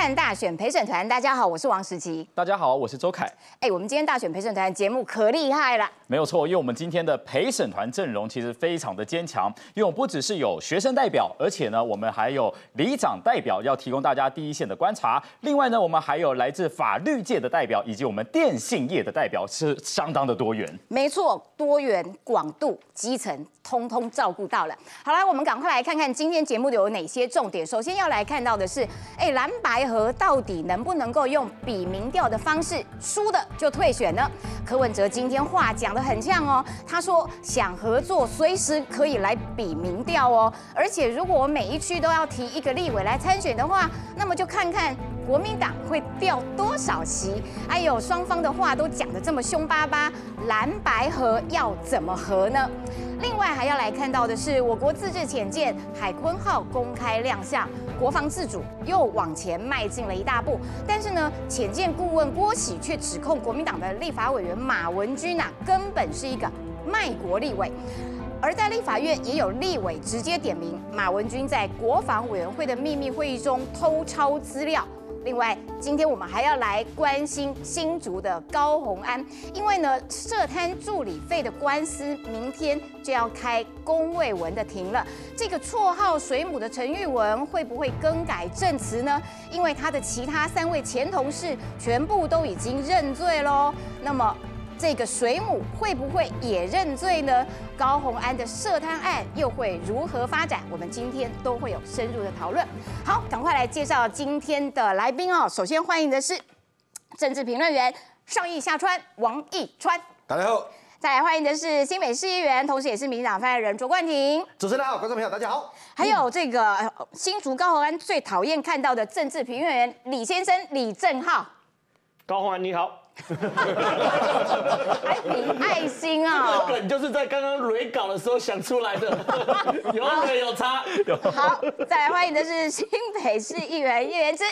看大选陪审团，大家好，我是王时琪。大家好，我是周凯。哎，我们今天大选陪审团节目可厉害了。没有错，因为我们今天的陪审团阵容其实非常的坚强，因为我不只是有学生代表，而且呢，我们还有里长代表要提供大家第一线的观察。另外呢，我们还有来自法律界的代表，以及我们电信业的代表，是相当的多元。没错，多元、广度、基层，通通照顾到了。好了，我们赶快来看看今天节目有哪些重点。首先要来看到的是，哎，蓝白和到底能不能够用比民调的方式，输的就退选呢？柯文哲今天话讲的很呛哦，他说想合作，随时可以来比民调哦。而且如果我每一区都要提一个立委来参选的话，那么就看看国民党会掉多少席。还有双方的话都讲的这么凶巴巴，蓝白河要怎么合呢？另外还要来看到的是，我国自制潜舰海鲲号公开亮相，国防自主又往前迈进了一大步。但是呢，潜舰顾问郭喜却指控国民党的立法委员马文君呐，根本是一个卖国立委。而在立法院也有立委直接点名马文君在国防委员会的秘密会议中偷抄资料。另外，今天我们还要来关心新竹的高红安，因为呢，涉贪助理费的官司明天就要开公卫文的庭了。这个绰号“水母”的陈玉文会不会更改证词呢？因为他的其他三位前同事全部都已经认罪喽。那么。这个水母会不会也认罪呢？高红安的涉贪案又会如何发展？我们今天都会有深入的讨论。好，赶快来介绍今天的来宾哦。首先欢迎的是政治评论员上义下川王义川，大家好。再来欢迎的是新北市议员，同时也是民党发言人卓冠廷。主持人好，观众朋友大家好。还有这个新竹高红安最讨厌看到的政治评论员李先生李正浩。高红安你好。还比爱心啊！梗就是在刚刚蕊稿的时候想出来的，有梗有差？好，再来欢迎的是新北市议员叶元之。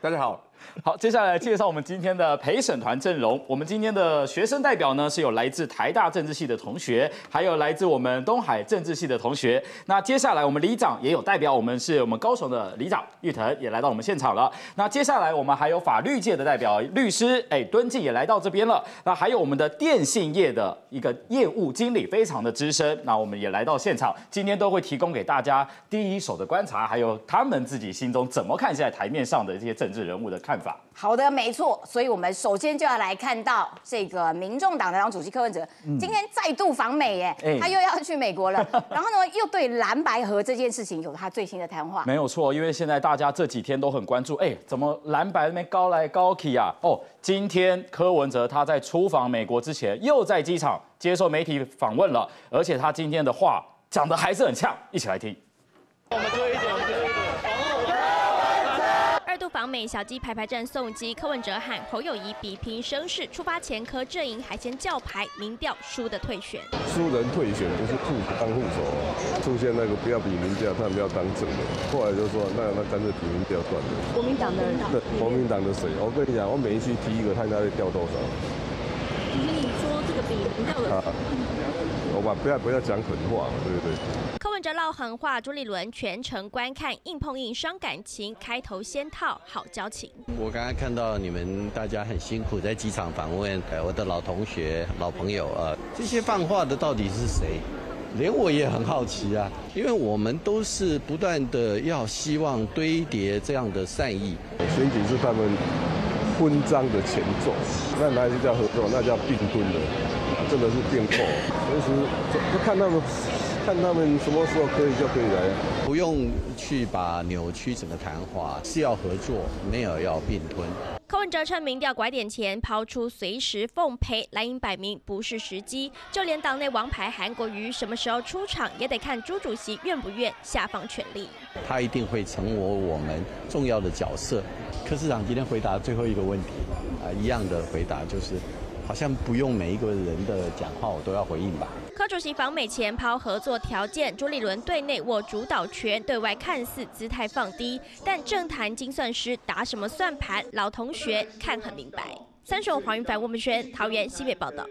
大家好。好，接下来介绍我们今天的陪审团阵容。我们今天的学生代表呢，是有来自台大政治系的同学，还有来自我们东海政治系的同学。那接下来我们里长也有代表，我们是我们高雄的里长玉腾也来到我们现场了。那接下来我们还有法律界的代表律师，哎，敦进也来到这边了。那还有我们的电信业的一个业务经理，非常的资深，那我们也来到现场，今天都会提供给大家第一手的观察，还有他们自己心中怎么看现在台面上的这些政治人物的看法。好的，没错，所以我们首先就要来看到这个民众党的党主席柯文哲今天再度访美，耶，他又要去美国了，然后呢，又对蓝白河这件事情有他最新的谈话。没有错，因为现在大家这几天都很关注，哎，怎么蓝白那边高来高去啊？哦，今天柯文哲他在出访美国之前，又在机场接受媒体访问了，而且他今天的话讲的还是很呛，一起来听。我们一点。访美小鸡排排站送机，柯文哲喊侯友谊比拼声势。出发前，柯阵营还先叫牌，民调输的退选。输人退选不是副当副手，出现那个不要比民调，他们要当正的。后来就说那那干脆比民调算了。国民党的对国民党的谁？我跟你讲，我每一期提一个，看他会掉多少。你说这个比民调的？我吧不要不要讲狠话，对不对？柯文哲唠狠话，朱立伦全程观看，硬碰硬伤感情，开头先套好交情。我刚刚看到你们大家很辛苦在机场访问，我的老同学、老朋友啊，这些放话的到底是谁？连我也很好奇啊，因为我们都是不断的要希望堆叠这样的善意。选举是他们婚章的前奏，那哪就叫合作？那叫并吞的，真的是并购。随时就看他们。看他们什么时候可以就可以来，不用去把扭曲整个谈话，是要合作，没有要并吞。柯文哲趁民调拐点前抛出随时奉陪，蓝营摆明不是时机，就连党内王牌韩国瑜什么时候出场，也得看朱主席愿不愿下放权力。他一定会成为我们重要的角色。柯市长今天回答最后一个问题，啊，一样的回答就是。好像不用每一个人的讲话，我都要回应吧。柯主席访美前抛合作条件，朱立伦对内握主导权，对外看似姿态放低，但政坛精算师打什么算盘，老同学看很明白。三首黄云凡、吴文轩，桃园西北报道。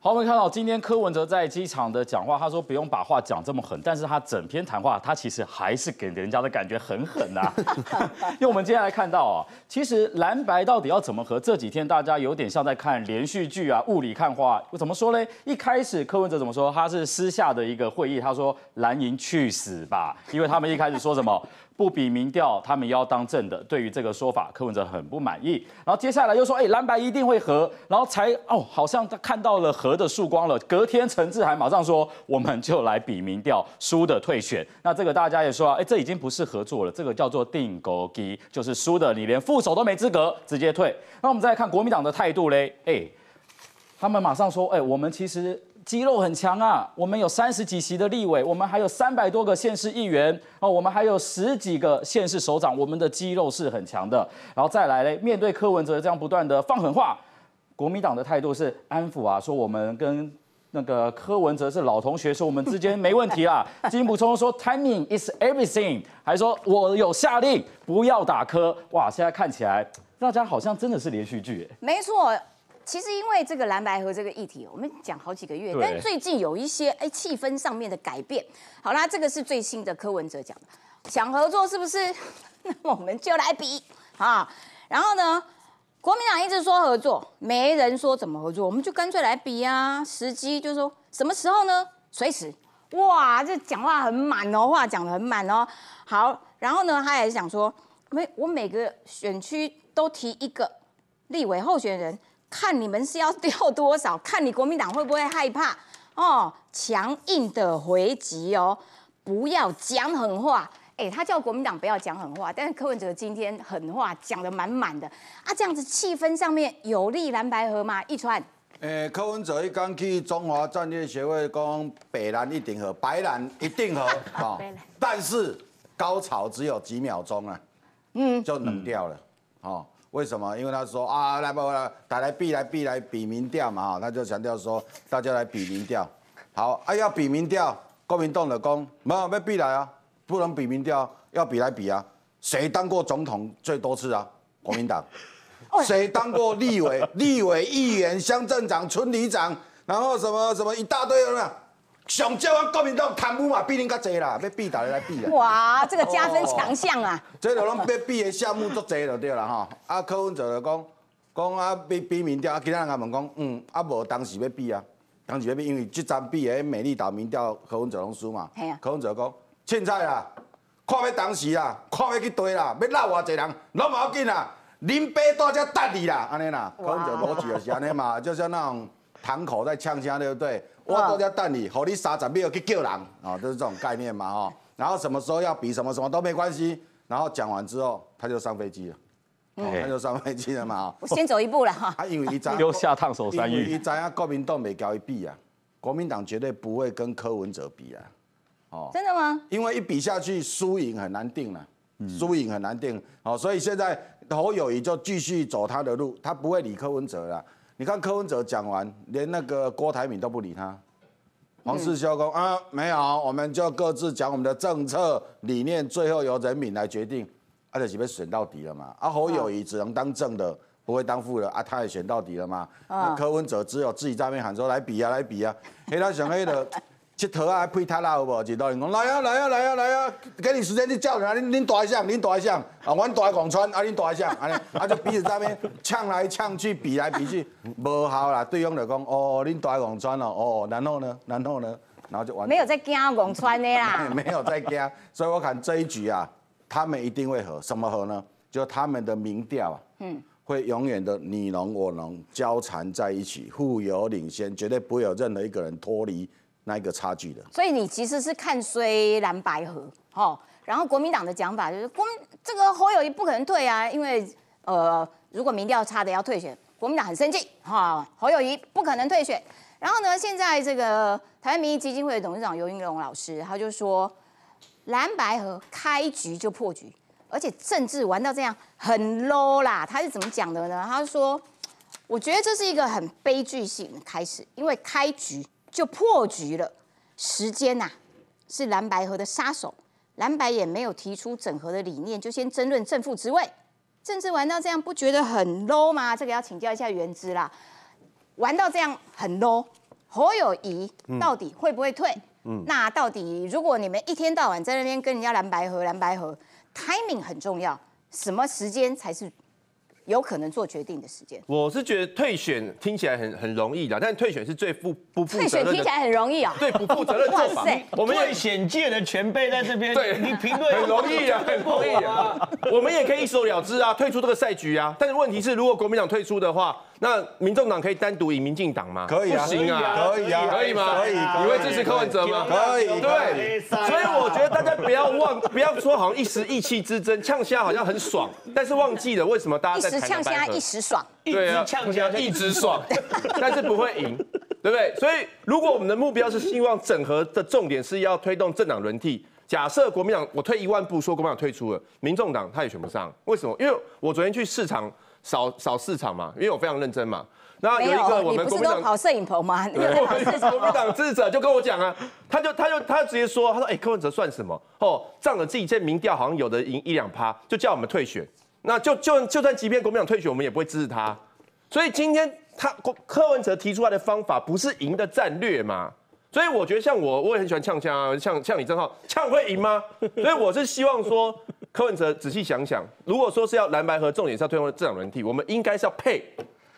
好，我们看到今天柯文哲在机场的讲话，他说不用把话讲这么狠，但是他整篇谈话，他其实还是给人家的感觉很狠呐、因为我们接下来看到啊，其实蓝白到底要怎么和？这几天大家有点像在看连续剧啊，雾里看花。怎么说呢？一开始柯文哲怎么说？他是私下的一个会议，他说蓝营去死吧，因为他们一开始说什么？不比民调，他们要当正的。对于这个说法，柯文哲很不满意。然后接下来又说，哎，蓝白一定会合，然后才哦，好像他看到了合的曙光了。隔天陈志涵马上说，我们就来比民调，输的退选。那这个大家也说，哎，这已经不是合作了，这个叫做定勾机，就是输的你连副手都没资格，直接退。那我们再来看国民党的态度嘞，哎，他们马上说，哎，我们其实。肌肉很强啊！我们有三十几席的立委，我们还有三百多个县市议员哦，我们还有十几个县市首长，我们的肌肉是很强的。然后再来嘞，面对柯文哲这样不断的放狠话，国民党的态度是安抚啊，说我们跟那个柯文哲是老同学，说我们之间没问题啦。金补充说 timing is everything，还说我有下令不要打柯。哇，现在看起来大家好像真的是连续剧哎。没错。其实因为这个蓝白河这个议题，我们讲好几个月，但最近有一些哎气氛上面的改变。好啦，这个是最新的柯文哲讲的，想合作是不是？那我们就来比啊！然后呢，国民党一直说合作，没人说怎么合作，我们就干脆来比啊！时机就是说什么时候呢？随时。哇，这讲话很满哦，话讲的很满哦。好，然后呢，他也想说，每我每个选区都提一个立委候选人。看你们是要掉多少，看你国民党会不会害怕哦？强硬的回击哦，不要讲狠话。哎，他叫国民党不要讲狠话，但是柯文哲今天狠话讲的满满的啊，这样子气氛上面有利蓝白河吗？一川，诶，柯文哲一刚去中华战略协会讲北蓝一定和白蓝一定和啊，但是高潮只有几秒钟啊，嗯，就冷掉了，哦。为什么？因为他说啊，来吧，打来比来比来比民调嘛，哈，他就强调说，大家来比民调。好，啊要比民调，国民党的讲，没有要比来啊，不能比民调，要比来比啊。谁当过总统最多次啊？国民党。谁当过立委、立委议员、乡镇长、村里长，然后什么什么一大堆有没有？上少我国民党贪污嘛，比恁较济啦，要比大家来比啦。哇，这个加分强项啊！这就拢要比的项目足济就对啦吼。啊，柯文哲就讲，讲啊比比民调，啊其他人也问讲，嗯，啊无当时要比啊，当时要比，因为即站比的美丽岛民调柯文哲拢输嘛。系啊。柯文哲讲，凊彩啦，看要当时啦，看要去对啦，要闹偌济人，拢无要紧啦，恁爸在遮等你啦，安尼啦。柯文哲逻辑就是安尼嘛，就像那种堂口在呛声，对不对？我都在等你，好你三十秒去救人啊，都是这种概念嘛哈。然后什么时候要比什么什么都没关系。然后讲完之后，他就上飞机了，他就上飞机了嘛。我先走一步了哈。他 因为一丢 下烫手山芋，一张啊，国民党没交一比啊，国民党绝对不会跟柯文哲比啊。哦，真的吗？因为一比下去，输赢很难定了，输赢很难定。哦，所以现在侯友谊就继续走他的路，他不会理柯文哲了。你看柯文哲讲完，连那个郭台铭都不理他。黄世修讲啊，没有，我们就各自讲我们的政策理念，最后由人民来决定。啊，就是被选到底了嘛。啊，侯友谊只能当正的，不会当副的。啊，他也选到底了嘛。啊，柯文哲只有自己在那边喊说来比啊，来比啊。黑他想黑的。佚佗啊，配他啦，有无？一道人讲来啊，来啊，来啊，来啊！给你时间，你叫人啊，恁恁大一项，恁大一项啊，阮大广川啊，恁大一项，安尼啊就彼此在那边呛来呛去，比来比去，无效啦。对方就讲哦，恁大广川哦，哦，然后呢，然后呢，然后就完。没有在惊广川的啦。没有在惊，所以我看这一局啊，他们一定会和，什么和呢？就他们的民调啊，嗯，会永远的你侬我侬交缠在一起，互有领先，绝对不会有任何一个人脱离。那一个差距的，所以你其实是看衰蓝白河，哦，然后国民党的讲法就是国这个侯友谊不可能退啊，因为呃，如果民调差的要退选，国民党很生气，哈，侯友谊不可能退选。然后呢，现在这个台湾民意基金会的董事长尤英龙老师，他就说蓝白河开局就破局，而且政治玩到这样很 low 啦。他是怎么讲的呢？他说，我觉得这是一个很悲剧性的开始，因为开局。就破局了，时间呐是蓝白河的杀手，蓝白也没有提出整合的理念，就先争论正副职位，政治玩到这样不觉得很 low 吗？这个要请教一下原之啦，玩到这样很 low，侯友谊到底会不会退？嗯，那到底如果你们一天到晚在那边跟人家蓝白河蓝白河，timing 很重要，什么时间才是有可能做决定的时间？我是觉得退选听起来很很容易的，但退选是最负不负退责任的，选听起来很容易啊、对不负责任的做法哇塞。我们也最险界的前辈在这边，对你评论很容易啊，很容易啊。我们也可以一走了之啊，退出这个赛局啊。但是问题是，如果国民党退出的话，那民众党可以单独赢民进党吗？可以啊不行啊，可以啊可以吗？可以你会支持柯文哲吗？可以对，所以我觉得大家不要忘，不要说好像一时意气之争，呛虾好像很爽，但是忘记了为什么大家在一时呛虾，一时爽。对啊，呛虾一直爽，但是不会赢，对不对？所以如果我们的目标是希望整合的重点是要推动政党轮替，假设国民党我退一万步说国民党退出了，民众党他也选不上，为什么？因为我昨天去市场扫扫市场嘛，因为我非常认真嘛。然有一个我们国民党是都跑摄影棚吗？你有国民党支持者就跟我讲啊，他就他就他直接说，他说哎、柯文哲算什么？哦，仗着自己这民调好像有的赢一两趴，就叫我们退选。那就就就算即便国民党退选，我们也不会支持他。所以今天他柯柯文哲提出来的方法不是赢的战略嘛？所以我觉得像我，我也很喜欢呛呛啊，像像李正浩，呛会赢吗？所以我是希望说，柯文哲仔细想想，如果说是要蓝白河，重点是要推动政党轮替，我们应该是要配，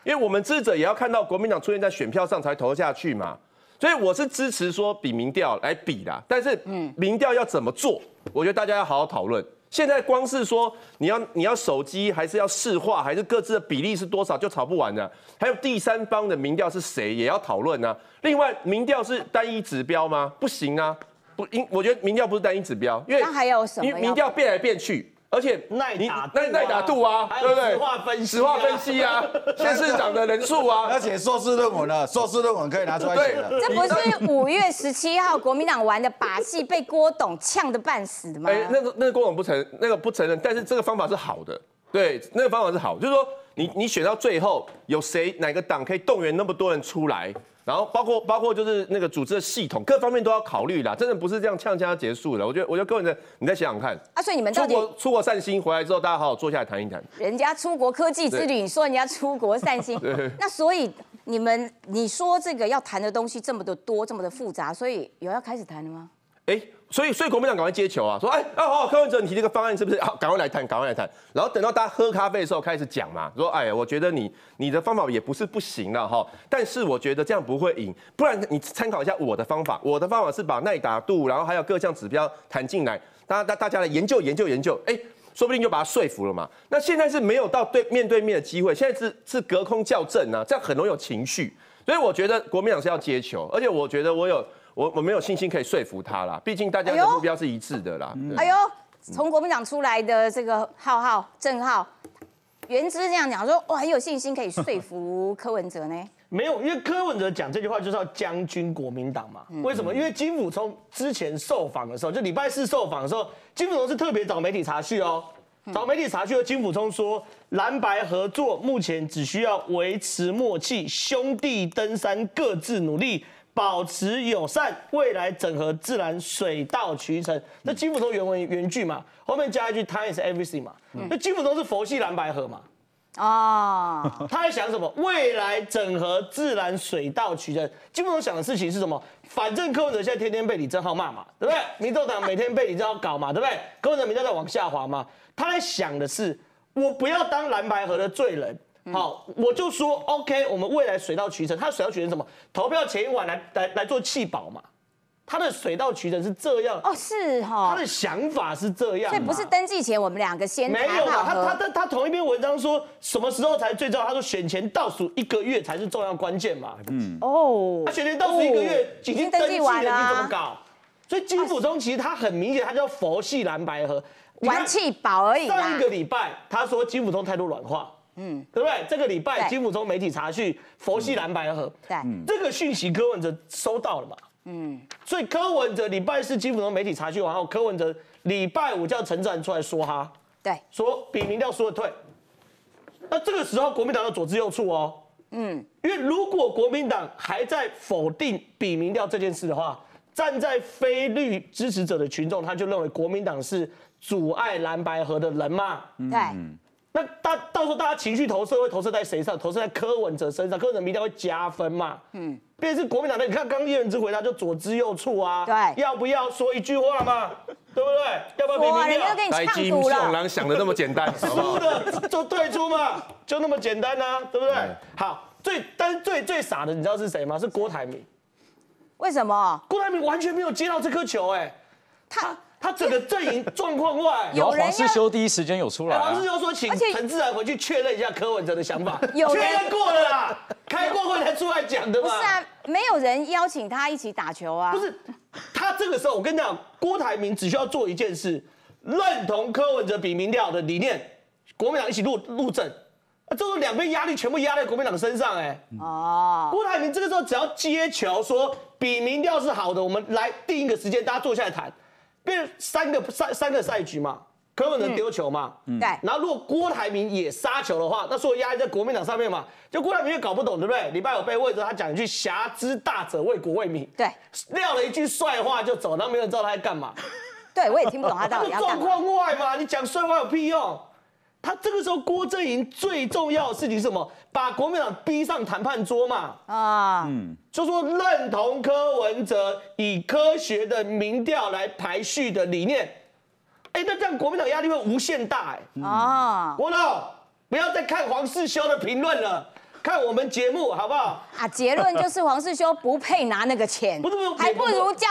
因为我们支持者也要看到国民党出现在选票上才投下去嘛。所以我是支持说比民调来比啦，但是民调要怎么做，我觉得大家要好好讨论。现在光是说你要你要手机还是要市话，还是各自的比例是多少，就吵不完的。还有第三方的民调是谁，也要讨论呢。另外，民调是单一指标吗？不行啊，不因我觉得民调不是单一指标，因为那还有什么因为民调变来变去，而且耐打啊耐耐打度啊，对不对？实话分析啊实话分析啊，县市长的人数啊，而且硕士论文了，硕士论文可以拿出来写了。这不是五月十七号国民党玩的把戏，被郭董呛的半死的吗？哎、那个那个郭董不承那个不承认，但是这个方法是好的，对，那个方法是好，就是说你你选到最后有谁哪个党可以动员那么多人出来，然后包括包括就是那个组织的系统各方面都要考虑啦，真的不是这样呛呛结束了。我觉得我觉得各位呢你再想想看，啊，所以你们到底出国出国散心回来之后，大家好好坐下来谈一谈。人家出国科技之旅，你说人家出国散心，那所以你们你说这个要谈的东西这么的多，这么的复杂，所以有要开始谈了吗？哎、所以所以国民党赶快接球啊，说哎哦，柯文哲你提这个方案是不是好？赶快来谈，赶快来谈。然后等到大家喝咖啡的时候开始讲嘛，说哎，我觉得你你的方法也不是不行了哈，但是我觉得这样不会赢，不然你参考一下我的方法，我的方法是把耐打度，然后还有各项指标谈进来，大家大大家来研究研究研究，哎、说不定就把他说服了嘛。那现在是没有到对面对面的机会，现在是是隔空校正啊，这样很容易有情绪。所以我觉得国民党是要接球，而且我觉得我有我我没有信心可以说服他啦，毕竟大家的目标是一致的啦。哎呦，从国民党出来的这个浩浩郑浩，原之这样讲说，我，很有信心可以说服 柯文哲呢。没有，因为柯文哲讲这句话就是要将军国民党嘛。为什么？因为金辅聪之前受访的时候，就礼拜四受访的时候，金辅聪是特别找媒体查叙哦，找媒体查叙的金辅聪说，蓝白合作目前只需要维持默契，兄弟登山各自努力。保持友善，未来整合自然水到渠成。那金辅聪原文原句嘛，后面加一句 “Time is everything” 嘛。那金辅聪是佛系蓝白河嘛？哦，他在想什么？未来整合自然水到渠成。金不总想的事情是什么？反正柯文哲现在天天被李正浩骂嘛，对不对？民众党每天被李正浩搞嘛，对不对？柯文哲民调在往下滑嘛。他在想的是，我不要当蓝白河的罪人。好，我就说 OK，我们未来水到渠成。他的水到渠成什么？投票前一晚来来来做弃保嘛。他的水到渠成是这样，哦是哈、他的想法是这样嘛，所以不是登记前我们两个先没有嘛？他他他他同一篇文章说什么时候才最重要？他说选前倒数一个月才是重要关键嘛。嗯哦他选前倒数一个月哦已经登记，完了啊你怎么搞？所以金辅中其实他很明显，他叫佛系蓝白河，玩气宝而已上一个礼拜他说金辅中态度软化，嗯，对不对？这个礼拜对。金辅中媒体查叙佛系蓝白河，对，这个讯息柯文哲收到了嘛？嗯，所以柯文哲礼拜四金辅中媒体查叙完后，柯文哲礼拜五叫陈展出来说哈，对，说比民调输了退。那这个时候国民党要左支右绌哦，嗯，因为如果国民党还在否定比民调这件事的话，站在非绿支持者的群众，他就认为国民党是阻碍蓝白河的人嘛。对，那大到时候大家情绪投射会投射在谁上？投射在柯文哲身上，柯文哲民调会加分嘛？嗯，便是国民党的，你看刚叶人之回答就左支右绌啊，对要不要说一句话嘛？对不对？要不要比哇，民调人家？跟你来呛赌金永了。郎想的那么简单，输的就退出嘛，就那么简单呐、对不对？好，最但是最最傻的，你知道是谁吗？是郭台铭。为什么？郭台铭完全没有接到这颗球、哎，他他整个阵营状况外。有人黄世修第一时间有出来、黄世，修说，请陈志然回去确认一下柯文哲的想法，有确认过了啦，开过会才出来讲的嘛。不是啊，没有人邀请他一起打球啊。不是，他这个时候，我跟你讲，郭台铭只需要做一件事，认同柯文哲比民调的理念，国民党一起入入阵，啊，这时候两边压力全部压在国民党身上、哎。哦，郭台铭这个时候只要接球说比民调是好的，我们来定一个时间，大家坐下来谈。变三个三三个赛局嘛，柯文哲丢球嘛，对，然后如果郭台铭也杀球的话，那所有压力在国民党上面嘛，就郭台铭也搞不懂，对不对？礼拜五被问着他讲一句“侠之大者，为国为民”，对，撂了一句帅话就走，然后没有人知道他在干嘛。对我也听不懂他到他底要干嘛。状况外嘛，你讲帅话有屁用？他这个时候郭正营最重要的事情是什么？把国民党逼上谈判桌嘛。啊，就说认同柯文哲以科学的民调来排序的理念，哎，那这样国民党压力会无限大哎。哦，国老，不要再看黄世修的评论了，看我们节目好不好？啊，结论就是黄世修不配拿那个钱，不是不是还不如叫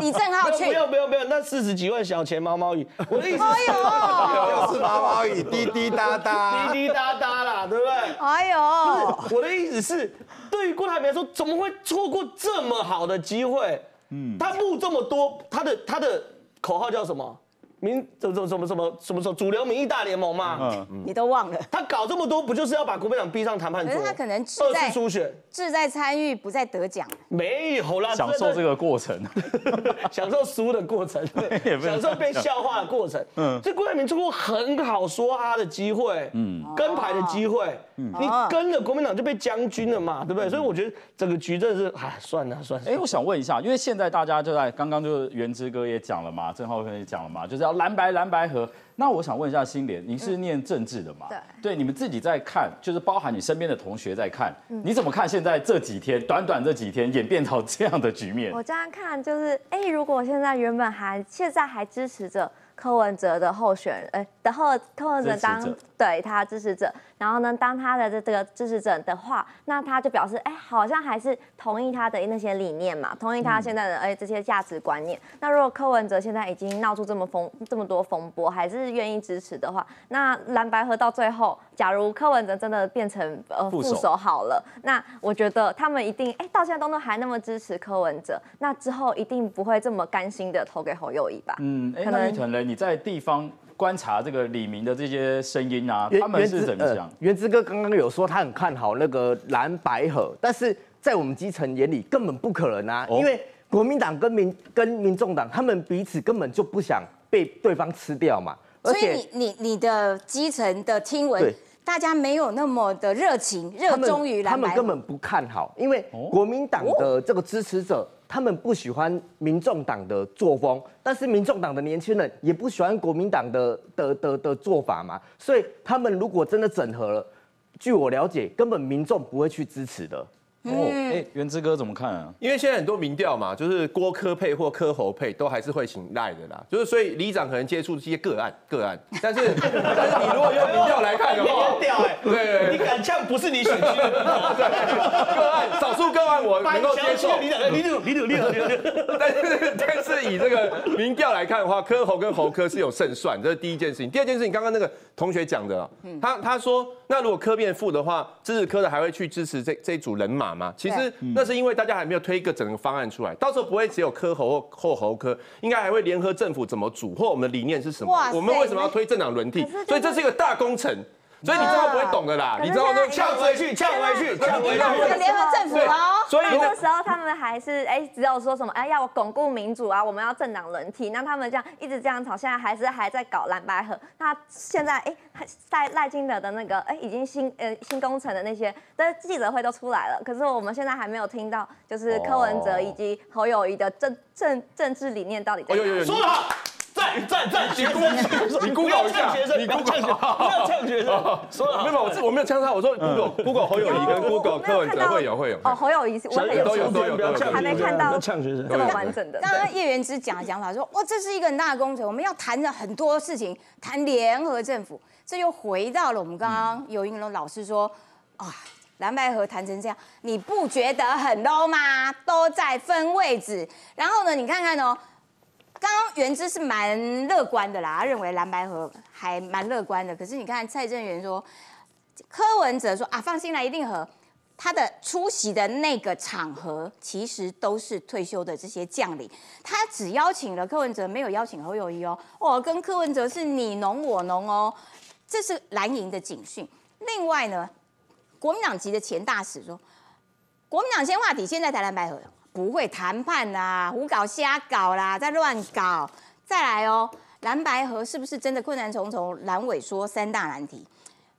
李正浩去不。用不用不用，那四十几万小钱毛毛雨，我的意思哎是呦，又是毛毛雨，滴滴答答。滴滴答答啦，对不对？哎呦，我的意思是，对于郭台铭来说，怎么会错过这么好的机会？嗯，他募这么多，他的他的口号叫什么？民怎么怎么怎么怎么什么什么主流民意大联盟嘛？嗯，你都忘了，他搞这么多，不就是要把国民党逼上谈判桌？可是他可能志在次初选志在参与，不在得奖。没有啦，享受这个个过程。享受输的过程，享受被笑话的过程。嗯，这郭台铭错过很好说他的机会，嗯，跟牌的机会，嗯你跟了国民党就被将军了嘛，对不对？所以我觉得整个局真的是，哎，算了算了。哎，我想问一下，因为现在大家就在刚刚就是元之哥也讲了嘛，郑浩哥也讲了嘛，就是要蓝白蓝白河。那我想问一下新莲，你是念政治的嘛？对对，你们自己在看，就是包含你身边的同学在看，你怎么看现在这几天短短这几天演变到这样的局面？我这样看就是，哎、如果现在原本还现在还支持着柯文哲的候选人，哎，然后柯文哲当对他支持者，然后呢，当他的这这个支持者的话，那他就表示，哎、好像还是同意他的那些理念嘛，同意他现在的哎、这些价值观念。那如果柯文哲现在已经闹出这么风这么多风波，还是愿意支持的话，那蓝白合到最后，假如柯文哲真的变成呃副手好了，那我觉得他们一定哎、到现在都还那么支持柯文哲，那之后一定不会这么甘心的投给侯友谊吧？嗯，哎，可能那玉腾呢？你在地方观察这个李明的这些声音啊，他们是怎么呃想？原之哥刚刚有说他很看好那个蓝白河，但是在我们基层眼里根本不可能啊，哦因为国民党跟民跟民众党他们彼此根本就不想被对方吃掉嘛，而所以你你你的基层的听闻，大家没有那么的热情，热他们衷于他们蓝白合。根本不看好，因为国民党的这个支持者，他们不喜欢民众党的作风，但是民众党的年轻人也不喜欢国民党的的的的做法嘛，所以他们如果真的整合了，据我了解，根本民众不会去支持的。哦，哎，元之哥怎么看啊？因为现在很多民调嘛，就是郭科配或科侯配都还是会请赖的啦，就是所以里长可能接触这些个案个案，但是但是你如果用民调来看的话很，屌哎，对对对，你敢呛不是你选区的，个案少数个案我 能够接受，你讲你赌你赌你赌你赌，但是但是以这个民调来看的话，科侯跟侯科是有胜算，这是第一件事情。第二件事情，刚刚那个同学讲的啊，他他说，那如果科变负的话，支持科的还会去支持这这一组人马吗？其实那是因为大家还没有推一个整个方案出来，到时候不会只有科喉或或侯科，应该还会联合政府怎么组，或我们的理念是什么我们为什么要推政党轮替所以这是一个大工程。所以你这样不会懂的啦，你知道那现在呛回去呛回去呛回去。这个联合政府哦，所以那个时候他们还是哎，只有说什么哎要巩固民主啊，我们要政党轮替，那他们这样一直这样吵，现在还是还在搞蓝白合。那现在哎，在赖金德的那个哎已经新呃新工程的那些的记者会都出来了，可是我们现在还没有听到，就是柯文哲以及侯友谊的政政政治理念到底在哪里？哦有有有，说得好，在赞赞赞，学生，你 Google 一下你不要呛学 Google 生，不要呛学生，说了 没有，我这我没有呛他，我说 Google Google 侯友谊跟 Google 柯文哲会有会有。哦，侯友谊是我很有都有还没看到呛学生这么完整的。刚刚叶元之讲的讲法说，哇，这是一个很大的工程，我们要谈的很多事情，谈联合政府，这又回到了我们刚刚尤英龙老师说，啊，蓝白河谈成这样，你不觉得很 low 吗？都在分位置，然后呢，你看看哦。刚刚原之是蛮乐观的啦，他认为蓝白河还蛮乐观的。可是你看蔡正元说，柯文哲说啊，放心啦，一定和。他的出席的那个场合，其实都是退休的这些将领，他只邀请了柯文哲，没有邀请侯友谊哦。我跟柯文哲是你侬我侬哦，这是蓝营的警讯。另外呢，国民党籍的前大使说，国民党先话题，现在谈蓝白合不会谈判啦，胡搞瞎搞啦，在乱搞。再来哦，蓝白合是不是真的困难重重？蓝委说三大难题。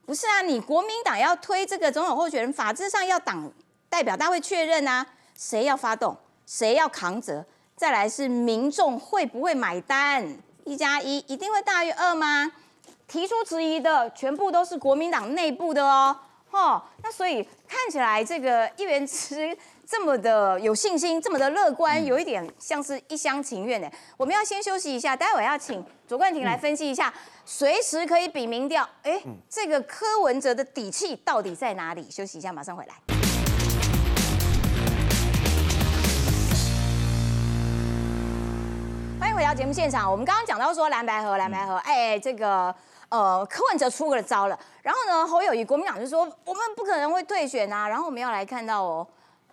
不是啊，你国民党要推这个总统候选人，法制上要党代表大会确认啊，谁要发动，谁要扛责，再来是民众会不会买单？一加一一定会大于二吗？提出质疑的全部都是国民党内部的哦，哦，那所以看起来这个议员吃这么的有信心，这么的乐观，有一点像是一厢情愿的。我们要先休息一下，待会要请左冠廷来分析一下。随时可以比民调，哎，这个柯文哲的底气到底在哪里？休息一下，马上回来。欢迎回到节目现场。我们刚刚讲到说蓝白河，蓝白河，哎，这个呃柯文哲出个招了，然后呢侯友谊国民党就说我们不可能会退选啊，然后我们要来看到哦，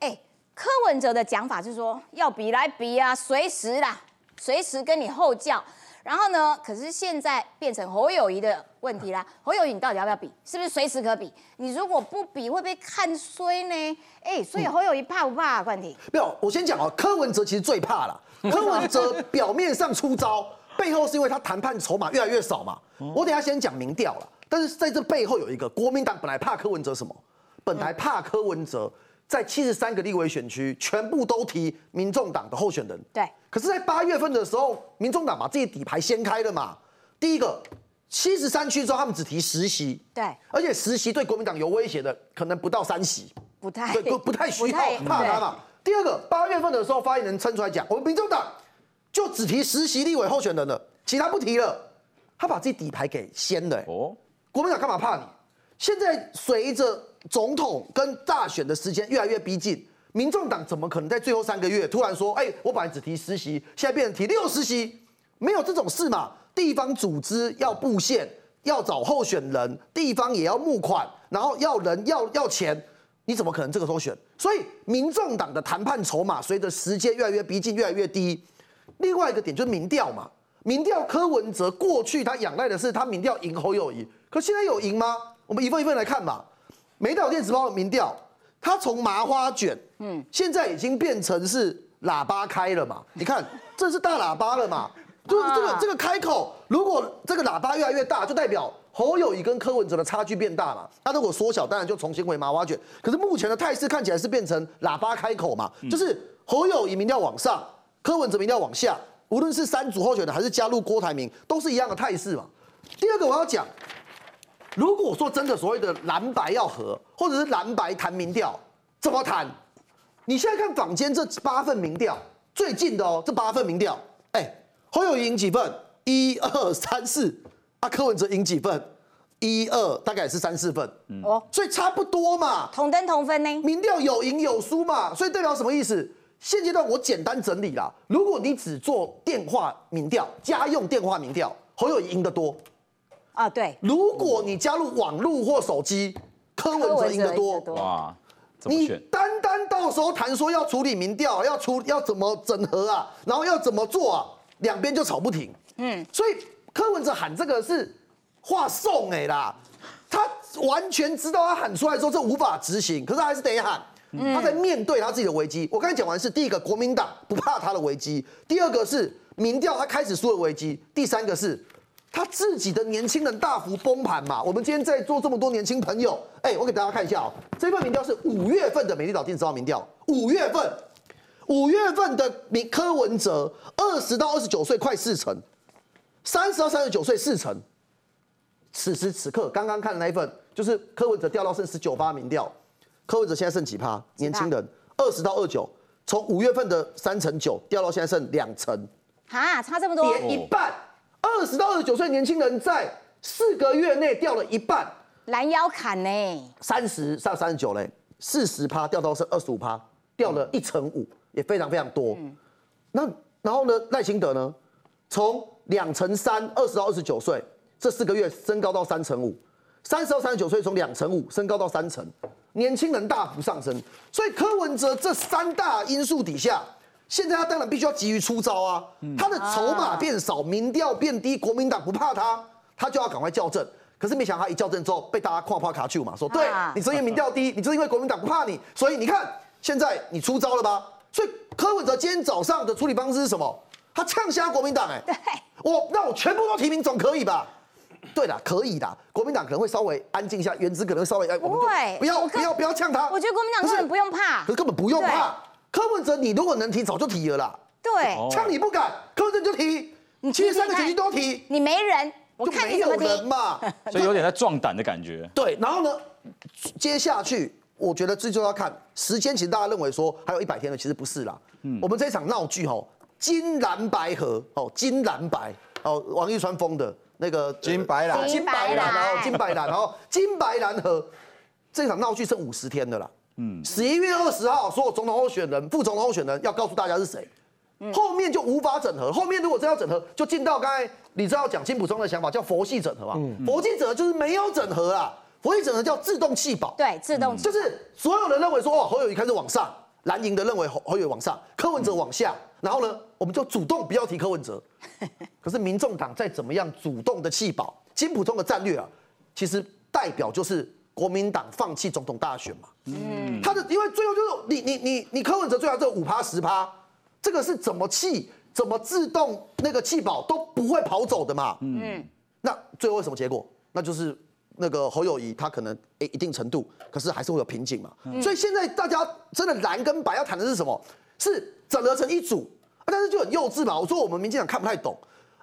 哎柯文哲的讲法是说要比来比啊，随时啦，随时跟你后叫。然后呢？可是现在变成侯友谊的问题啦。侯友谊，你到底要不要比？是不是随时可比？你如果不比，会被看衰呢？哎，所以侯友谊怕不怕？冠廷？没有，我先讲哦。柯文哲其实最怕了。柯文哲表面上出招，背后是因为他谈判筹码越来越少嘛。我等下先讲民调了，但是在这背后有一个国民党本来怕柯文哲什么？本来怕柯文哲。在七十三个立委选区，全部都提民众党的候选人。对。可是，在八月份的时候，民众党把自己底牌掀开了嘛。第一个，七十三区之后，他们只提实习。对。而且实习对国民党有威胁的，可能不到三席。不太。对，不不太需要怕他嘛。第二个，八月份的时候，发言人撑出来讲，我们民众党就只提实习立委候选人了，其他不提了。他把自己底牌给掀了。哦。国民党干嘛怕你？现在随着。总统跟大选的时间越来越逼近，民众党怎么可能在最后三个月突然说：“哎，我本来只提实习，现在变成提六实习？没有这种事嘛？地方组织要布线，要找候选人，地方也要募款，然后要人要要钱，你怎么可能这个时候选？所以，民众党的谈判筹码随着时间越来越逼近，越来越低。另外一个点就是民调嘛，民调柯文哲过去他仰赖的是他民调赢侯友谊，可现在有赢吗？我们一份一份来看嘛。美岛电子报的民调，它从麻花卷，嗯，现在已经变成是喇叭开了嘛？你看，这是大喇叭了嘛？就是这个这个开口，如果这个喇叭越来越大，就代表侯友谊跟柯文哲的差距变大嘛？那如果缩小，当然就重新回麻花卷。可是目前的态势看起来是变成喇叭开口嘛？就是侯友谊民调往上，柯文哲民调往下，无论是三组候选的还是加入郭台铭，都是一样的态势嘛？第二个我要讲。如果说真的所谓的蓝白要和，或者是蓝白谈民调，怎么谈？你现在看坊间这八份民调，最近的哦，这八份民调，哎，侯友赢几份？一二三四，啊，柯文哲赢几份？一二，大概也是三四份，哦，所以差不多嘛，同登同分呢。民调有赢有输嘛，所以代表什么意思？现阶段我简单整理啦，如果你只做电话民调，家用电话民调，侯友赢得多。啊，对，如果你加入网络或手机，柯文哲赢得多哇！你单单到时候谈说要处理民调，要出要怎么整合啊，然后要怎么做啊，两边就吵不停。嗯，所以柯文哲喊这个是话送哎啦，他完全知道他喊出来之后这无法执行，可是还是得喊。他在面对他自己的危机。我刚才讲完是第一个国民党不怕他的危机，第二个是民调他开始输的危机，第三个是。他自己的年轻人大幅崩盘嘛？我们今天在座这么多年轻朋友，哎，我给大家看一下哦，这份民调是五月份的美丽岛电子报民调，五月份，五月份的民柯文哲二十到二十九岁快四成，三十到三十九岁四成。此时此刻，刚刚看的那一份，就是柯文哲掉到剩十九趴民调，柯文哲现在剩几趴？年轻人二十到二九，从五月份的三成九掉到现在剩两成，哈，差这么多，跌一半。二十到二十九岁年轻人在四个月内掉了一半，拦腰砍呢，三十上三十九嘞，四十趴掉到是二十五趴，掉了一成五，也非常非常多。那然后呢，赖清德呢，从两成三，二十到二十九岁。这四个月升高到三成五，三十到三十九岁从两成五升高到三成，年轻人大幅上升，所以柯文哲这三大因素底下，现在他当然必须要急于出招啊，他的筹码变少，民调变低，国民党不怕他，他就要赶快校正。可是没想到他一校正之后，被大家夸夸卡丘嘛，说对你是因为民调低，你就是因为国民党不怕你，所以你看现在你出招了吧？所以柯文哲今天早上的处理方式是什么？他呛瞎国民党哎，对，我那我全部都提名总可以吧？对的，可以的。国民党可能会稍微安静一下，原子可能稍微哎，不会，不要不要不要呛他。我觉得国民党根本不用怕，可是根本不用怕。柯文哲，你如果能提，早就提了啦。对，像你不敢，柯文哲就提，你其实三个选区都提，你没人，我看你怎么人嘛。所以有点在壮胆的感觉。对，然后呢，接下去我觉得最重要看时间。其实大家认为说还有一百天了，其实不是啦。嗯，我们这场闹剧哦，金蓝白河哦，金蓝白哦，王一川封的。那个金白蓝，金白蓝，然后金白蓝，然后金白蓝和这场闹剧剩五十天的啦。嗯，十一月二十号，所有总统候选人、副总统候选人要告诉大家是谁，后面就无法整合。后面如果真要整合，就进到刚才你知道讲金普中的想法，叫佛系整合嘛。佛系整合就是没有整合啊，佛系整合叫自动弃保。对，自动就是所有人认为说哦，侯友谊开始往上，蓝营的认为侯侯友往上，柯文哲往下。然后呢，我们就主动不要提柯文哲。可是民众党再怎么样主动的弃保，金普中的战略啊，其实代表就是国民党放弃总统大选嘛。嗯，他的因为最后就是你你你你柯文哲最后这五趴十趴，这个是怎么弃怎么自动那个弃保都不会跑走的嘛。嗯，那最后什么结果？那就是那个侯友谊他可能诶一定程度，可是还是会有瓶颈嘛。所以现在大家真的蓝跟白要谈的是什么？是整合成一组，但是就很幼稚嘛。我说我们民进党看不太懂，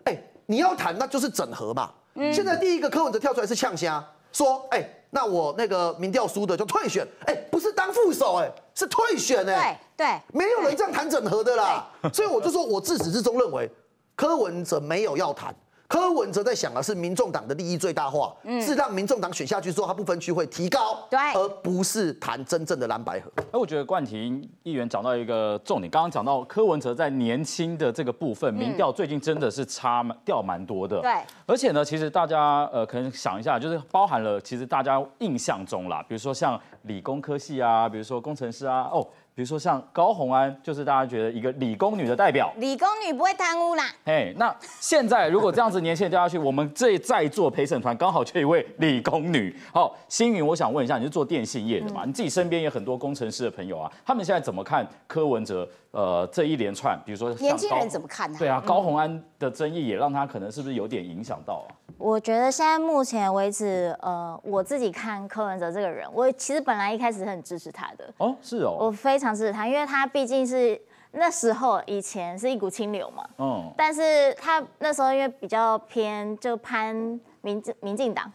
哎，你要谈那就是整合嘛。现在第一个柯文哲跳出来是呛虾，说哎，那我那个民调输的就退选，哎，不是当副手，哎，是退选，哎，对对，没有人这样谈整合的啦。所以我就说我自始至终认为柯文哲没有要谈。柯文哲在想的是民众党的利益最大化，是让民众党选下去之后，他不分区会提高，对，而不是谈真正的蓝白河。哎，我觉得冠廷议员讲到一个重点，刚刚讲到柯文哲在年轻的这个部分，民调最近真的是差掉蛮多的，对。而且呢，其实大家呃可能想一下，就是包含了其实大家印象中啦，比如说像理工科系啊，比如说工程师啊，哦。比如说像高红安，就是大家觉得一个理工女的代表。理工女不会贪污啦。哎，那现在如果这样子年轻人掉下去，我们这在座陪审团刚好缺一位理工女。好，星云，我想问一下，你是做电信业的嘛？你自己身边有很多工程师的朋友啊，他们现在怎么看柯文哲？呃，这一连串，比如说年轻人怎么看呢？对啊，高红安的争议也让他可能是不是有点影响到啊？我觉得现在目前为止，呃，我自己看柯文哲这个人，我其实本来一开始很支持他的。哦，是哦，我非常支持他，因为他毕竟是那时候以前是一股清流嘛。嗯。但是他那时候因为比较偏就攀民民进党。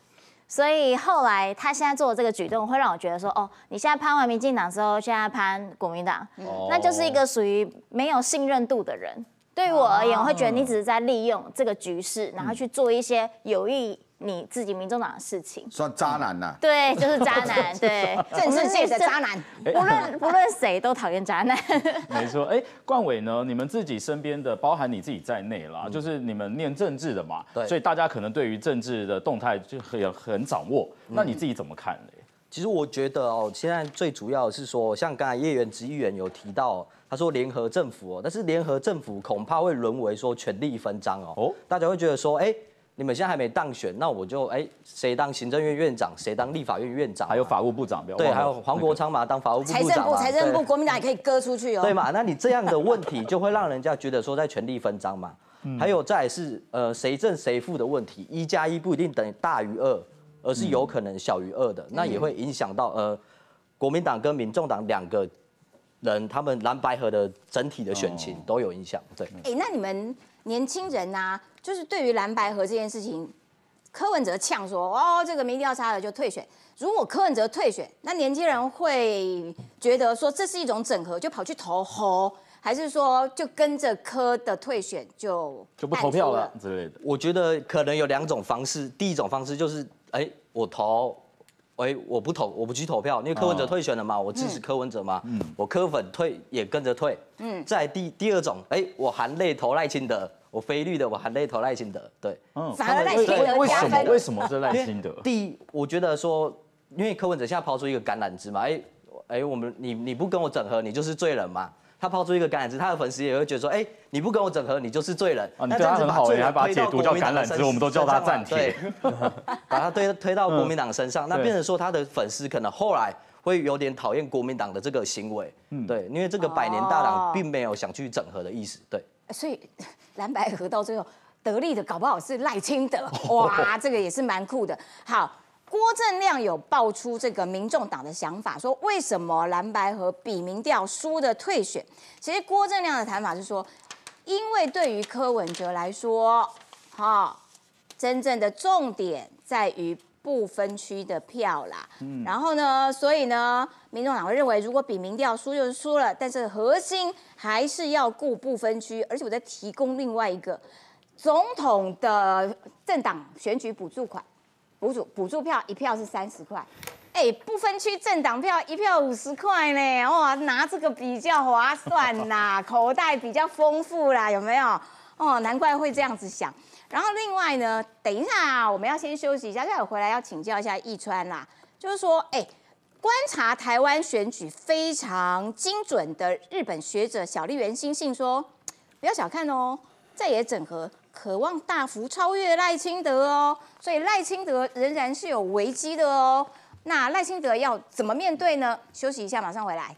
所以后来他现在做的这个举动，会让我觉得说，哦，你现在攀完民进党之后，现在攀国民党，那就是一个属于没有信任度的人。对于我而言，我会觉得你只是在利用这个局势，然后去做一些有益。你自己民众党的事情，算渣男呐？对，就是渣男，对，政治界的渣男，不论不论谁都讨厌渣男。没错，哎，冠伟呢？你们自己身边的，包含你自己在内啦，就是你们念政治的嘛，对，所以大家可能对于政治的动态就很很掌握。那你自己怎么看呢？其实我觉得哦，现在最主要是说，像刚才叶元直议员有提到，他说联合政府哦，但是联合政府恐怕会沦为说权力分赃哦，哦，大家会觉得说，哎。你们现在还没当选，那我就哎，谁当行政院院长，谁当立法院院长，还有法务部长，对，还有黄国昌嘛，当法务部长。财政部，财政部，国民党也可以割出去哦。对嘛？那你这样的问题就会让人家觉得说在权力分赃嘛。还有再是呃谁正谁负的问题，一加一不一定等于大于二，而是有可能小于二的，那也会影响到呃国民党跟民众党两个人他们蓝白河的整体的选情都有影响。对。哎，那你们。年轻人呐、就是对于蓝白合这件事情，柯文哲呛说，哦，这个民调差了就退选。如果柯文哲退选，那年轻人会觉得说这是一种整合，就跑去投侯，还是说就跟着柯的退选就就不投票了之类的。我觉得可能有两种方式，第一种方式就是，哎，我投，哎，我不投，我不去投票，因为柯文哲退选了嘛，我支持柯文哲嘛，嗯我柯粉退也跟着退。嗯再第第二种，哎，我含泪投赖清德，我非绿的我含泪投赖清德，对。嗯反而赖清德为什么？为什么是赖清德？第一，我觉得说，因为柯文哲现在抛出一个橄榄枝嘛，哎哎，我们你你不跟我整合，你就是罪人嘛。他抛出一个橄榄枝，他的粉丝也会觉得说，哎，你不跟我整合，你就是罪人。啊你那这样子对他很好罪人哎还把解读叫橄榄枝我们都叫他暂停对，把他推推到国民党身上，那对变成说他的粉丝可能后来会有点讨厌国民党的这个行为，对，因为这个百年大哦党并没有想去整合的意思，对。所以蓝白合到最后得利的搞不好是赖清德，哇，这个也是蛮酷的。好，郭正亮有爆出这个民众党的想法，说为什么蓝白合比民调输的退选？其实郭正亮的谈法是说，因为对于柯文哲来说，哈、真正的重点在于不分区的票啦。嗯然后呢，所以呢，民众党会认为，如果比民调输就是输了，但是核心还是要顾不分区。而且我再提供另外一个总统的政党选举补助款，补助补助票一票是三十块。哎，不分区政党票一票五十块呢，哇，拿这个比较划算呐，口袋比较丰富啦，有没有？哦，难怪会这样子想。然后另外呢，等一下我们要先休息一下，待会回来要请教一下易川啦，就是说，哎，观察台湾选举非常精准的日本学者小笠原新信说，不要小看哦，这也整合渴望大幅超越赖清德哦，所以赖清德仍然是有危机的哦。那赖清德要怎么面对呢？休息一下，马上回来。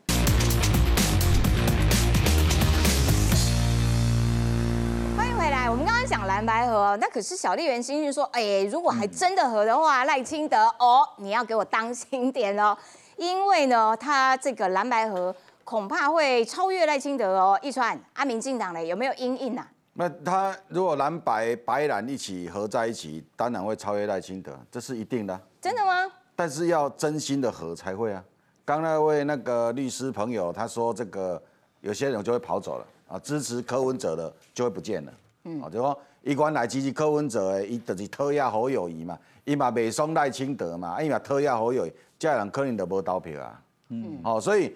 欢迎回来。我们刚刚讲蓝白合，那可是小笠原新信说，哎，如果还真的合的话，赖清德哦，你要给我当心点哦，因为呢，他这个蓝白合恐怕会超越赖清德哦。一川，阿民进党嘞有没有阴影啊？那他如果蓝白白蓝一起合在一起，当然会超越赖清德，这是一定的啊。真的吗？但是要真心的合才会啊。刚那位那个律师朋友他说，这个有些人就会跑走了啊，支持柯文哲的就会不见了。嗯，啊，就说伊原来支持柯文哲的，伊就是讨厌侯友谊嘛，伊嘛袂爽赖清德嘛，啊伊嘛讨厌侯友谊，这样人可能就无投票啊。嗯，好、所以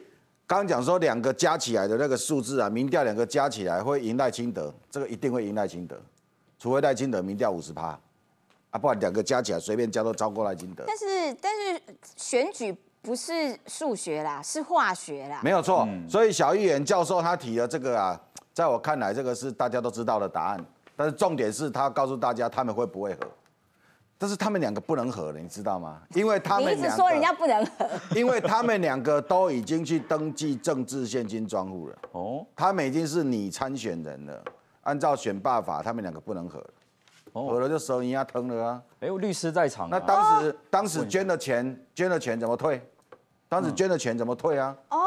刚刚讲说两个加起来的那个数字啊，民调两个加起来会赢赖清德，这个一定会赢赖清德，除非赖清德民调五十趴。啊，不然两个加起来随便加都超过赖清德。但是但是选举不是数学啦，是化学啦。没有错，所以小议员教授他提的这个啊，在我看来，这个是大家都知道的答案。但是重点是他告诉大家他们会不会合，但是他们两个不能合了，你知道吗？因为他你们你一直说人家，不能合，因为他们两个都已经去登记政治现金专户了。哦，他们已经是拟参选人了，按照选罢法，他们两个不能合了，合了就收银啊疼了啊。哎，律师在场啊。那当时当时捐的钱，捐的钱怎么退？当时捐的钱怎么退啊？哦。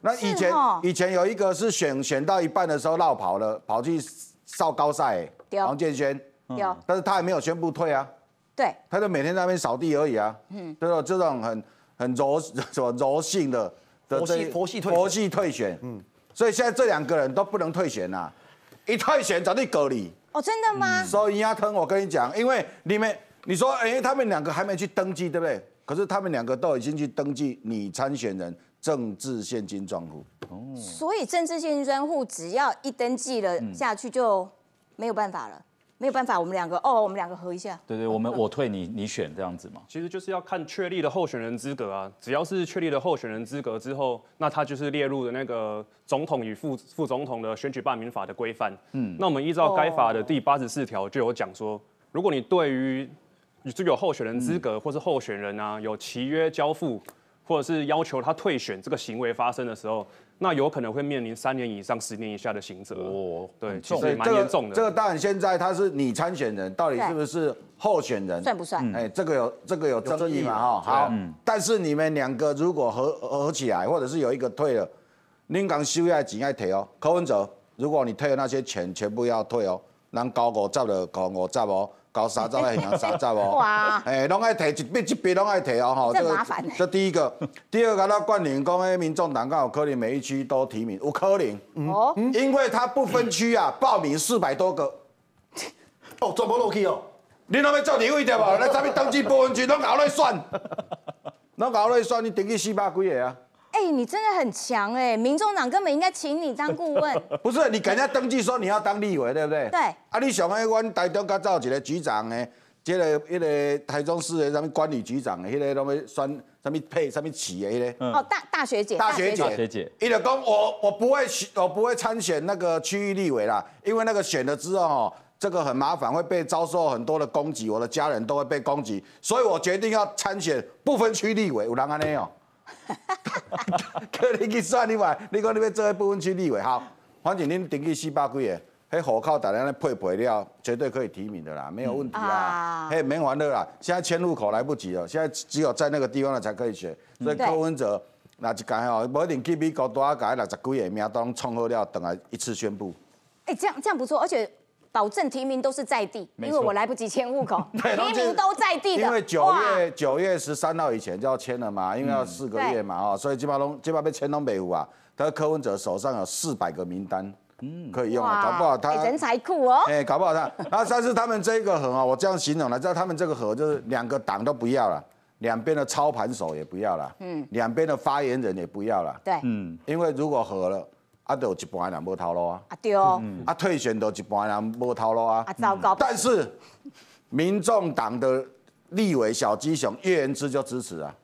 那以前哦。以前有一个是选选到一半的时候绕跑了，跑去少高赛，对。哦黄建轩，有但是他还没有宣布退啊，对，他就每天在那边扫地而已啊，嗯，这种这种很很柔什么柔性的的佛系这佛系退选。佛系退选，嗯，所以现在这两个人都不能退选呐，一退选早就隔离。哦，真的吗？收银压坑，我跟你讲，因为你们你说，哎、他们两个还没去登记，对不对？可是他们两个都已经去登记你参选人政治现金账户。哦所以政治现金专户只要一登记了嗯下去就没有办法了，没有办法，我们两个哦，我们两个合一下。对对，我们我退你你选这样子嘛。其实就是要看确立的候选人资格啊，只要是确立的候选人资格之后，那他就是列入的那个总统与副副总统的选举罢免法的规范。嗯，那我们依照该法的第八十四条就有讲说，如果你对于你这有候选人资格或是候选人啊有契约交付，或者是要求他退选这个行为发生的时候，那有可能会面临三年以上十年以下的刑责。哦，对，其实蛮严重的。这个当然现在他是你参选人，到底是不是候选人？算不算哎，这个有这个有争议嘛？哈，好嗯。但是你们两个如果合合起来，或者是有一个退了，您讲修要钱要退哦。柯文哲，如果你退了那些钱全部要退哦，人交五十就交五十哦，交三十的行三十哦。哇哎，拢爱摕一笔一笔拢爱摕哦，吼。这麻烦欸这第一个，第二个，他冠霖讲，哎，民众党刚好可能每一区都提名，有可能，哦，因为他不分区啊，报名四百多个，哦，全部落去哦。你拢要做立委对无？咱啥物登记不分区，拢搞来算，拢搞来算，你登记四百几个啊？哎，你真的很强哎，民众党根本应该请你当顾问。不是，你给人家登记说你要当立委，对不对？对。啊，你想爱阮台中甲造一个局长的，这个迄个台中市的什么管理局长的，迄个什么选什么配什么旗的迄个。哦，大大学姐，大学姐，大学姐伊就讲我我不会选我不会参选那个区域立委啦，因为那个选了之后哦，这个很麻烦，会被遭受很多的攻击，我的家人都会被攻击，所以我决定要参选不分区立委。有人安尼哦？可你去算你话，你讲你要做一部分区立委，好，反正恁登记四百几个，迄户口大家咧配配了，绝对可以提名的啦，没有问题啊啊，嘿，没烦恼啦。现在迁户口来不及了，现在只有在那个地方的才可以选，所以对柯文哲。那一间哦，无一定去美国多啊，改六十几个名单创好了，等来一次宣布。哎，这样这样不错，而且保证提名都是在地，因为我来不及迁户口，提名都在地的。因为九月九月十三号以前就要签了嘛，因为要四个月嘛哦，所以基本上基本上被签都没有啊。但是柯文哲手上有四百个名单，嗯，可以用啊，搞不好他哎人才库哦。哎，搞不好他，然后但是他们这个河啊，我这样形容了，知道他们这个盒就是两个党都不要了，两边的操盘手也不要了，嗯，两边的发言人也不要了，对，嗯，因为如果合了，啊，就有一半的人无头路啊，啊对哦，啊，退选都一半的人无头路啊啊，糟糕，但是民众党的立委小鸡雄叶元之就支持啊，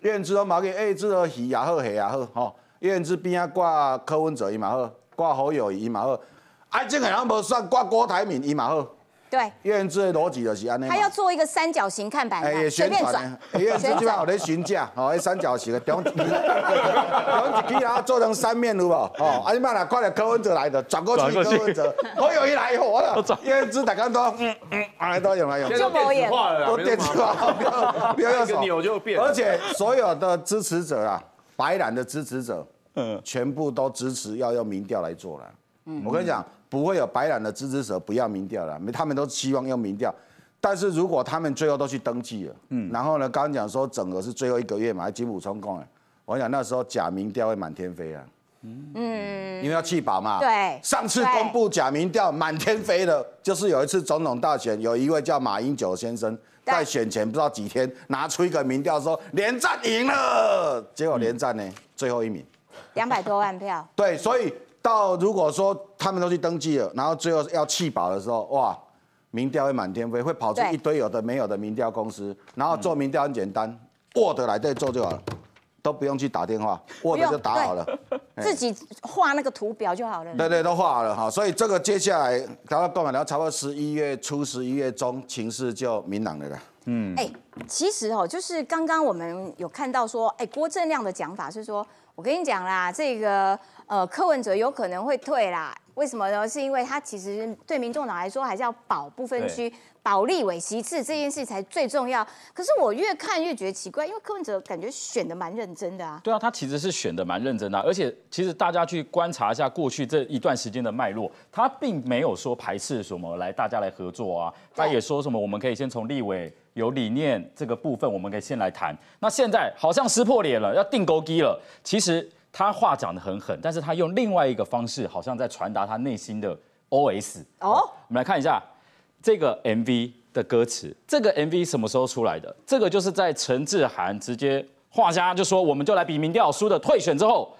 叶元之都马给哎，这个鱼也好，虾也好，吼，叶元之边啊挂柯文哲伊嘛好，挂侯友谊伊嘛好，啊，这个人无算挂郭台铭伊嘛好，对，叶元之的逻辑就是安尼嘛他要做一个三角形看板哎，也的，随 宣传便转呢，，叶元之基本上有咧询价，吼，迄三角形的中一支，中一支然后做成三面有无？哦，啊，你妈啦，看到柯文哲来的，转过去柯文哲，我有一来火了，叶元之大家都嗯嗯，啊，都用来用去，现在都电子化了，都没那么电子化，不要用手钮就变而且所有的支持者啊，白蓝的支持者，嗯，全部都支持要用民调来做了。嗯，我跟你讲，不会有白染的支持者不要民调了，他们都希望用民调。但是如果他们最后都去登记了，嗯，然后呢，刚刚讲说整个是最后一个月嘛，还金普充公哎，我跟你讲那时候假民调会满天飞啊，嗯因为要弃保嘛。对上次公布假民调满天飞的，就是有一次总统大选，有一位叫马英九先生，在选前不知道几天拿出一个民调说连战赢了，结果连战呢最后一名。两百多万票，对，所以到如果说他们都去登记了，然后最后要弃保的时候，哇，民调会满天飞，会跑出一堆有的没有的民调公司，然后做民调很简单，Word 来这里做就好了，都不用去打电话，Word 就打好了。哎自己画那个图表就好了。对对，都画好了哈，所以这个接下来大家共然后差不多十一月初、十一月中，情势就明朗了啦。嗯，哎、其实哦，就是刚刚我们有看到说，哎，郭正亮的讲法是说，我跟你讲啦，这个呃柯文哲有可能会退啦。为什么呢？是因为他其实对民众党来说，还是要保不分区、保立委席次这件事才最重要。可是我越看越觉得奇怪，因为柯文哲感觉选的蛮认真的啊。对啊，他其实是选的蛮认真的啊、而且其实大家去观察一下过去这一段时间的脉络，他并没有说排斥什么来大家来合作啊，他也说什么我们可以先从立委有理念这个部分，我们可以先来谈。那现在好像撕破脸了，要定勾机了，其实他话讲的很狠，但是他用另外一个方式，好像在传达他内心的 OS。哦，我们来看一下这个 MV 的歌词。这个 MV 什么时候出来的？这个就是在陈志涵直接画家就说我们就来比民调输的退选之后，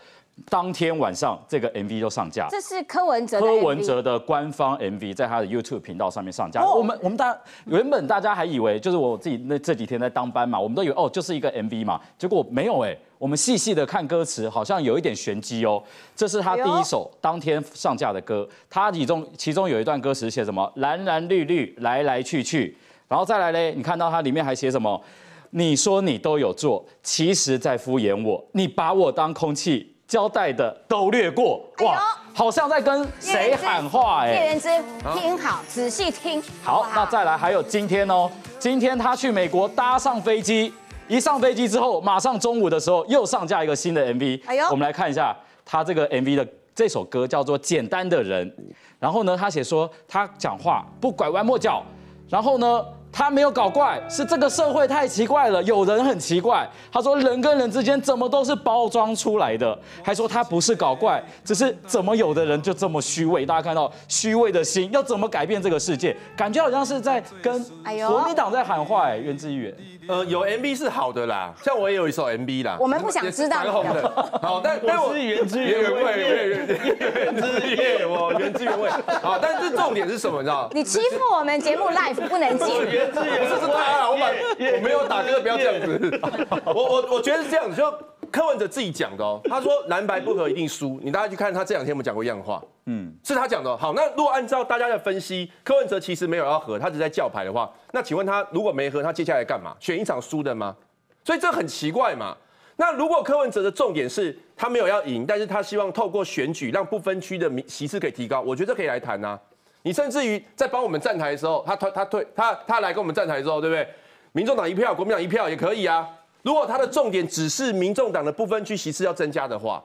当天晚上这个 MV 就上架。这是柯文哲的柯 MV 文哲的官方 MV 在他的 YouTube 频道上面上架。哦我们我们大原本大家还以为就是我自己那这几天在当班嘛，我们都以为哦就是一个 MV 嘛，结果没有哎。我们细细的看歌词，好像有一点玄机哦。这是他第一首当天上架的歌，他其中其中有一段歌词写什么蓝蓝绿绿来来去去，然后再来嘞，你看到它里面还写什么？你说你都有做，其实在敷衍我，你把我当空气，交代的都略过，哇，好像在跟谁喊话哎、叶元之，听好，仔细听。好，那再来还有今天哦，今天他去美国搭上飞机，一上飞机之后，马上中午的时候又上架一个新的 MV。哎呦。我们来看一下他这个 MV 的这首歌叫做《简单的人》，然后呢，他写说他讲话不拐弯抹角，然后呢。他没有搞怪，是这个社会太奇怪了，有人很奇怪。他说人跟人之间怎么都是包装出来的，还说他不是搞怪，只是怎么有的人就这么虚伪。大家看到虚伪的心要怎么改变这个世界？感觉好像是在跟国民党在喊话。哎，袁志远，呃，有 MV 是好的啦，像我也有一首 MV 啦，我们不想知道。红的，好，但 但我是原汁原味，原汁原味，原汁原味。好，但是重点是什么？你知道？你欺负我们节目 live 不能进。原汁原味。不是他，我把我没有打歌，不要这样子。我我我觉得是这样子，就柯文哲自己讲的哦。他说蓝白不合一定输，你大家去看他这两天有没有讲过一样话？嗯，是他讲的。好，那如果按照大家的分析，柯文哲其实没有要和，他只是在叫牌的话，那请问他如果没和，他接下来干嘛？选一场输的吗？所以这很奇怪嘛。那如果柯文哲的重点是他没有要赢，但是他希望透过选举让不分区的席次可以提高，我觉得可以来谈呐。你甚至于在帮我们站台的时候，他他他退他他来跟我们站台的时候，对不对？民众党一票，国民党一票也可以啊。如果他的重点只是民众党的部分区席次要增加的话，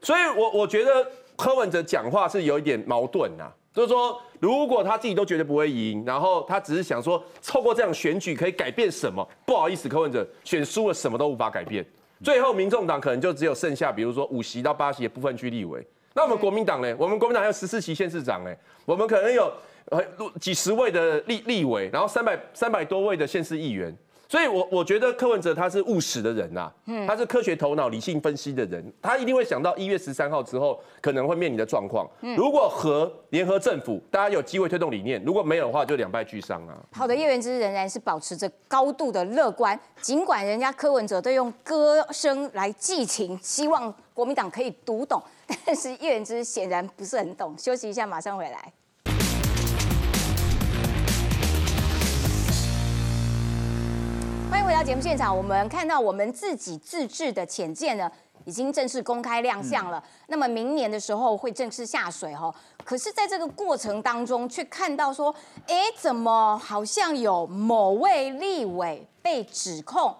所以我我觉得柯文哲讲话是有一点矛盾呐。就是说，如果他自己都觉得不会赢，然后他只是想说透过这样选举可以改变什么？不好意思，柯文哲选输了，什么都无法改变。最后民众党可能就只有剩下，比如说五席到八席的部分区立委。那我们国民党呢？我们国民党还有十四席县市长呢，我们可能有呃几十位的立立委，然后三百三百多位的县市议员。所以，我我觉得柯文哲他是务实的人呐，他是科学头脑、理性分析的人，他一定会想到一月十三号之后可能会面临的状况。如果和联合政府，大家有机会推动理念；如果没有的话，就两败俱伤啊。好的，叶元之仍然是保持着高度的乐观，尽管人家柯文哲都用歌声来寄情，希望国民党可以读懂。但是叶元之显然不是很懂，休息一下，马上回来。欢迎回到节目现场，我们看到我们自己自制的浅舰呢，已经正式公开亮相了。那么明年的时候会正式下水哈。可是，在这个过程当中，却看到说，哎，怎么好像有某位立委被指控？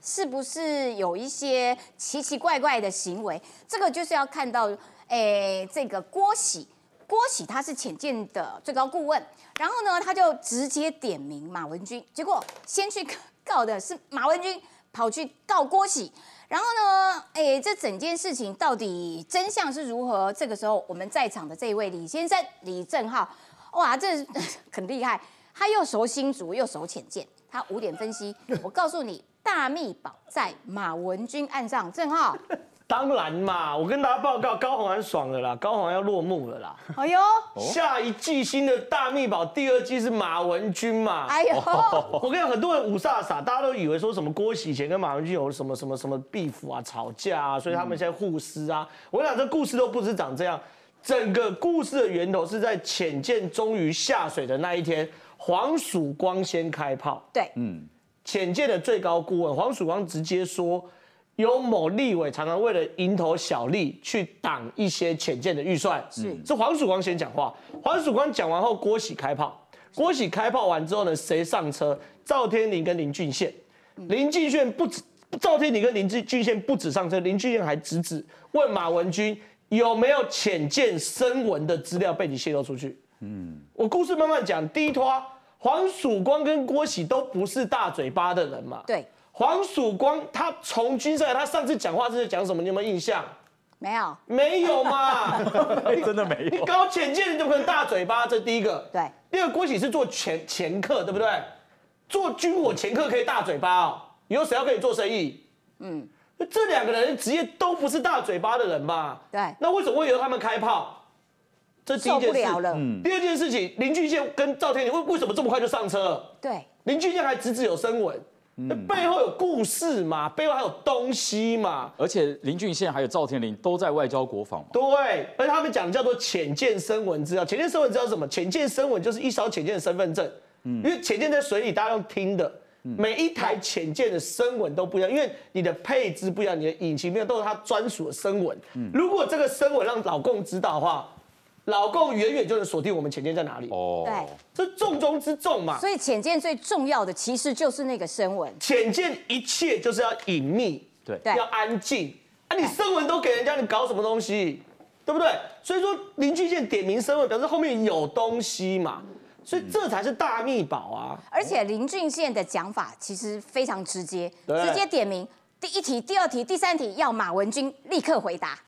是不是有一些奇奇怪怪的行为？这个就是要看到，诶，这个郭喜，郭喜他是浅见的最高顾问，然后呢，他就直接点名马文君，结果先去告的是马文君，跑去告郭喜，然后呢，诶，这整件事情到底真相是如何？这个时候我们在场的这位李先生李正浩，哇，这 很厉害，他又熟新竹又熟浅见，他五点分析，我告诉你。大密宝在马文君案上，正浩。当然嘛，我跟大家报告，高洪安爽了啦，高洪安要落幕了啦。哎呦，下一季新的大密宝第二季是马文君嘛？哎呦，我跟你讲，很多人五煞傻，大家都以为说什么郭喜前跟马文君有什么什么什么 beef 啊，吵架啊，所以他们现在互撕啊。我跟你讲，这故事都不是长这样，整个故事的源头是在浅见终于下水的那一天，黄曙光先开炮。对，嗯。浅见的最高顾问黄曙光直接说，有某立委常常为了蝇头小利去挡一些浅见的预算。是，是黄曙光先讲话。黄曙光讲完后，郭喜开炮。郭喜开炮完之后呢，谁上车？赵天林跟林俊宪。林俊宪不止，赵天林跟林俊俊宪不止上车，林俊宪还直指问马文君有没有浅见声纹的资料被你泄露出去。嗯，我故事慢慢讲，第一拖。黄曙光跟郭喜都不是大嘴巴的人嘛？对，黄曙光他从军上来，他上次讲话是在讲什么？你有没有印象？没有，没有嘛？真的没有。你搞浅见，你怎么可能大嘴巴？这第一个。对。第二个，郭喜是做前前客，对不对？做军火前客可以大嘴巴哦。以后谁要跟你做生意？嗯，这两个人职业都不是大嘴巴的人嘛？对。那为什么会由他们开炮？这第一件事，第二件事情，林俊宪跟赵天林为为什么这么快就上车？对，林俊宪还直指有声纹，那背后有故事嘛？背后还有东西嘛？而且林俊宪还有赵天林都在外交国防嘛？对，而且他们讲的叫做浅见声纹资料，浅见声纹知道什么？浅见声纹就是一艘浅见的身份证，嗯，因为浅见在水里，大家用听的，每一台浅见的声纹都不一样，因为你的配置不一样，你的引擎面都是它专属的声纹。嗯，如果这个声纹让老共知道的话。老共远远就能锁定我们浅见在哪里哦，对，这重中之重嘛。所以浅见最重要的其实就是那个声纹。浅见一切就是要隐秘，对，要安静。啊，你声纹都给人家，你搞什么东西？对不对？所以说林俊宪点名声纹，表示后面有东西嘛，所以这才是大密宝啊。而且林俊宪的讲法其实非常直接，直接点名第一题、第二题、第三题要马文君立刻回答。